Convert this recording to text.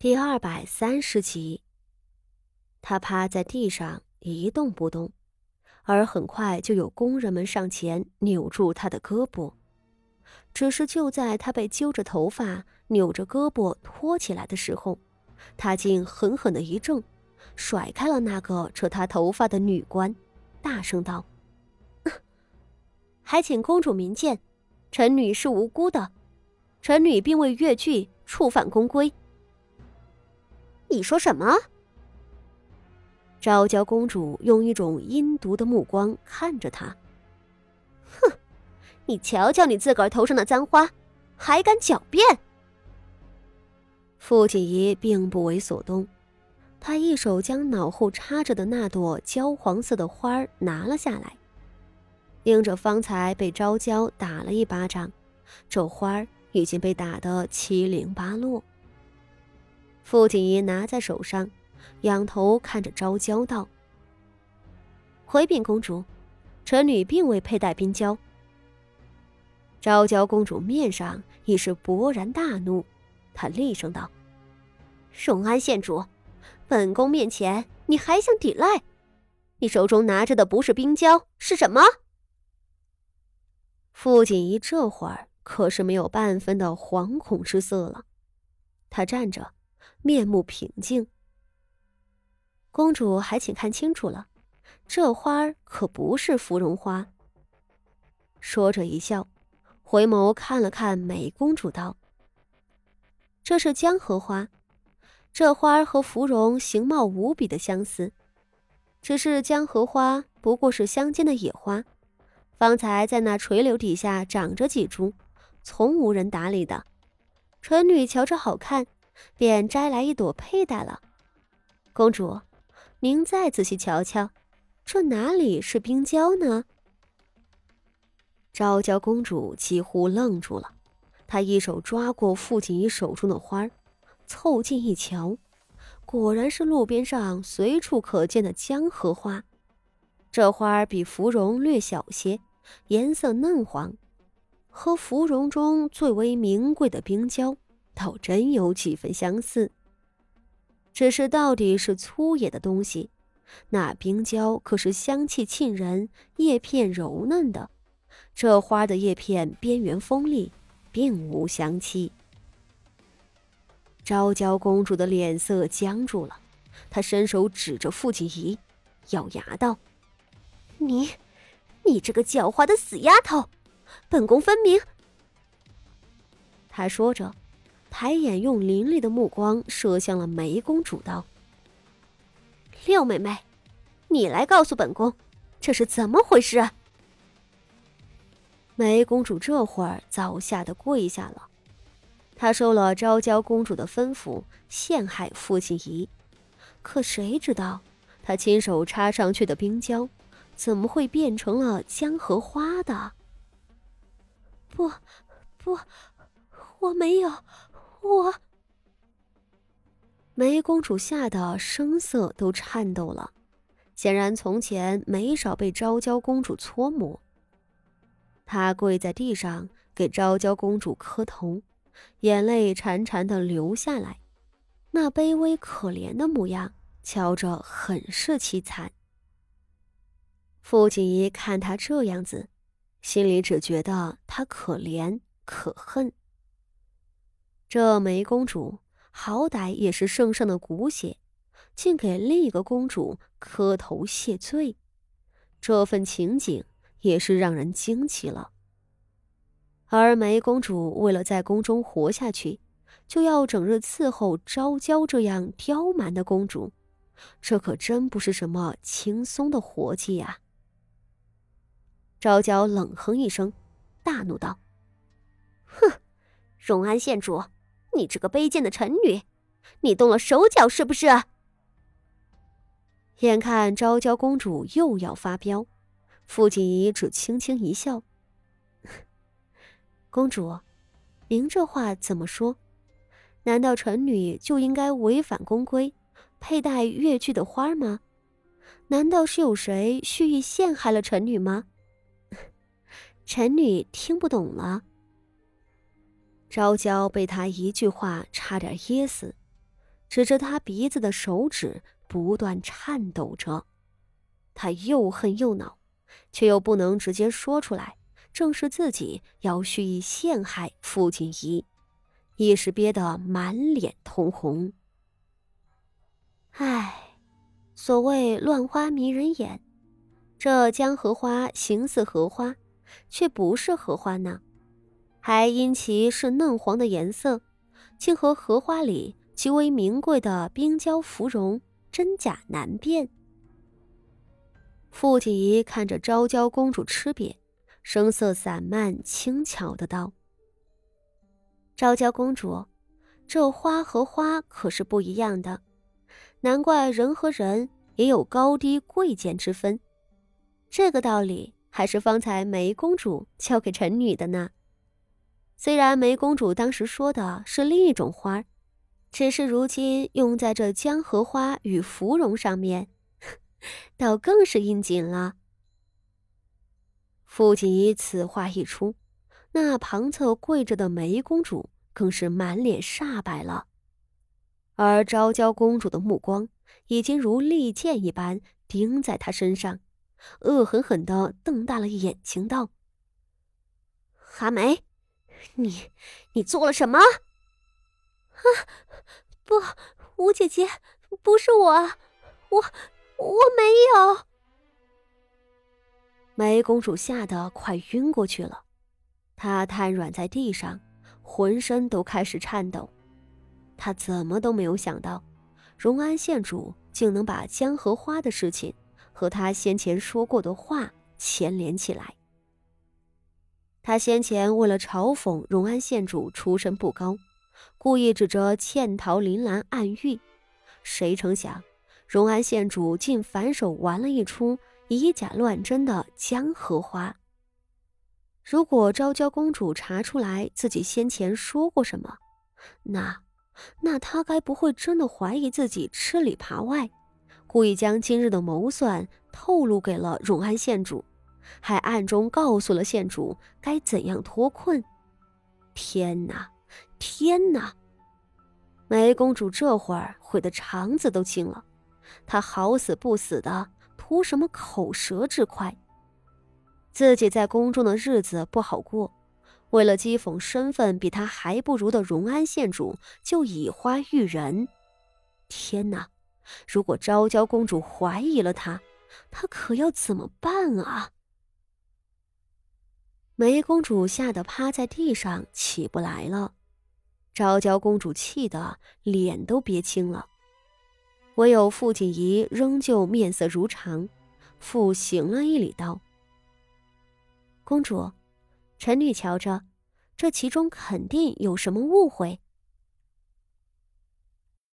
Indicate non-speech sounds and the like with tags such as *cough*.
第二百三十集，他趴在地上一动不动，而很快就有工人们上前扭住他的胳膊。只是就在他被揪着头发、扭着胳膊拖起来的时候，他竟狠狠的一怔，甩开了那个扯他头发的女官，大声道：“ *laughs* 还请公主明鉴，臣女是无辜的，臣女并未越剧，触犯宫规。”你说什么？昭娇公主用一种阴毒的目光看着他。哼，你瞧瞧你自个儿头上的簪花，还敢狡辩？傅锦仪并不为所动，他一手将脑后插着的那朵焦黄色的花儿拿了下来，因着方才被昭娇打了一巴掌，这花儿已经被打得七零八落。傅锦仪拿在手上，仰头看着昭娇道：“回禀公主，臣女并未佩戴冰胶。”昭娇公主面上已是勃然大怒，她厉声道：“荣安县主，本宫面前你还想抵赖？你手中拿着的不是冰胶是什么？”傅锦仪这会儿可是没有半分的惶恐之色了，她站着。面目平静。公主还请看清楚了，这花可不是芙蓉花。说着一笑，回眸看了看美公主，道：“这是江荷花，这花和芙蓉形貌无比的相似，只是江荷花不过是乡间的野花，方才在那垂柳底下长着几株，从无人打理的。臣女瞧着好看。”便摘来一朵佩戴了，公主，您再仔细瞧瞧，这哪里是冰胶呢？昭娇公主几乎愣住了，她一手抓过傅锦仪手中的花儿，凑近一瞧，果然是路边上随处可见的江荷花。这花儿比芙蓉略小些，颜色嫩黄，和芙蓉中最为名贵的冰胶。倒真有几分相似，只是到底是粗野的东西，那冰胶可是香气沁人、叶片柔嫩的。这花的叶片边缘锋利，并无香气。昭娇公主的脸色僵住了，她伸手指着傅锦仪，咬牙道：“你，你这个狡猾的死丫头，本宫分明……”她说着。抬眼，用凌厉的目光射向了梅公主，道：“六妹妹，你来告诉本宫，这是怎么回事？”梅公主这会儿早吓得跪下了，她受了昭娇公主的吩咐，陷害父亲仪，可谁知道，她亲手插上去的冰胶，怎么会变成了江荷花的？不，不，我没有。我，梅公主吓得声色都颤抖了，显然从前没少被昭娇公主搓磨。她跪在地上给昭娇公主磕头，眼泪潺潺的流下来，那卑微可怜的模样，瞧着很是凄惨。傅锦仪看她这样子，心里只觉得她可怜可恨。这梅公主好歹也是圣上的骨血，竟给另一个公主磕头谢罪，这份情景也是让人惊奇了。而梅公主为了在宫中活下去，就要整日伺候昭娇这样刁蛮的公主，这可真不是什么轻松的活计呀！昭娇冷哼一声，大怒道：“哼，荣安县主！”你这个卑贱的臣女，你动了手脚是不是？眼看昭娇公主又要发飙，傅锦仪只轻轻一笑：“ *laughs* 公主，您这话怎么说？难道臣女就应该违反宫规，佩戴越剧的花吗？难道是有谁蓄意陷害了臣女吗？*laughs* 臣女听不懂了。”昭娇被他一句话差点噎死，指着他鼻子的手指不断颤抖着。他又恨又恼，却又不能直接说出来，正是自己要蓄意陷害傅锦仪，一时憋得满脸通红。唉，所谓乱花迷人眼，这江荷花形似荷花，却不是荷花呢，还因其是嫩黄的颜色，竟和荷花里。极为名贵的冰娇芙蓉，真假难辨。傅锦仪看着昭娇公主吃瘪，声色散漫，轻巧的道：“昭娇公主，这花和花可是不一样的，难怪人和人也有高低贵贱之分。这个道理还是方才梅公主教给臣女的呢。虽然梅公主当时说的是另一种花。”只是如今用在这江荷花与芙蓉上面，*laughs* 倒更是应景了。傅锦仪此话一出，那旁侧跪着的梅公主更是满脸煞白了，而昭娇公主的目光已经如利剑一般盯在她身上，恶狠狠地瞪大了眼睛道：“韩梅，你你做了什么？”啊，不，吴姐姐，不是我，我我没有。梅公主吓得快晕过去了，她瘫软在地上，浑身都开始颤抖。她怎么都没有想到，荣安县主竟能把江荷花的事情和她先前说过的话牵连起来。他先前为了嘲讽荣安县主出身不高。故意指着嵌桃铃兰暗喻，谁成想，荣安县主竟反手玩了一出以假乱真的江荷花。如果昭娇公主查出来自己先前说过什么，那，那她该不会真的怀疑自己吃里扒外，故意将今日的谋算透露给了荣安县主，还暗中告诉了县主该怎样脱困？天哪！天哪！梅公主这会儿悔得肠子都青了，她好死不死的图什么口舌之快？自己在宫中的日子不好过，为了讥讽身份比她还不如的荣安县主，就以花喻人。天哪！如果昭娇公主怀疑了她，她可要怎么办啊？梅公主吓得趴在地上起不来了。昭娇公主气得脸都憋青了，唯有傅锦仪仍旧面色如常，复行了一礼道：“公主，臣女瞧着，这其中肯定有什么误会。”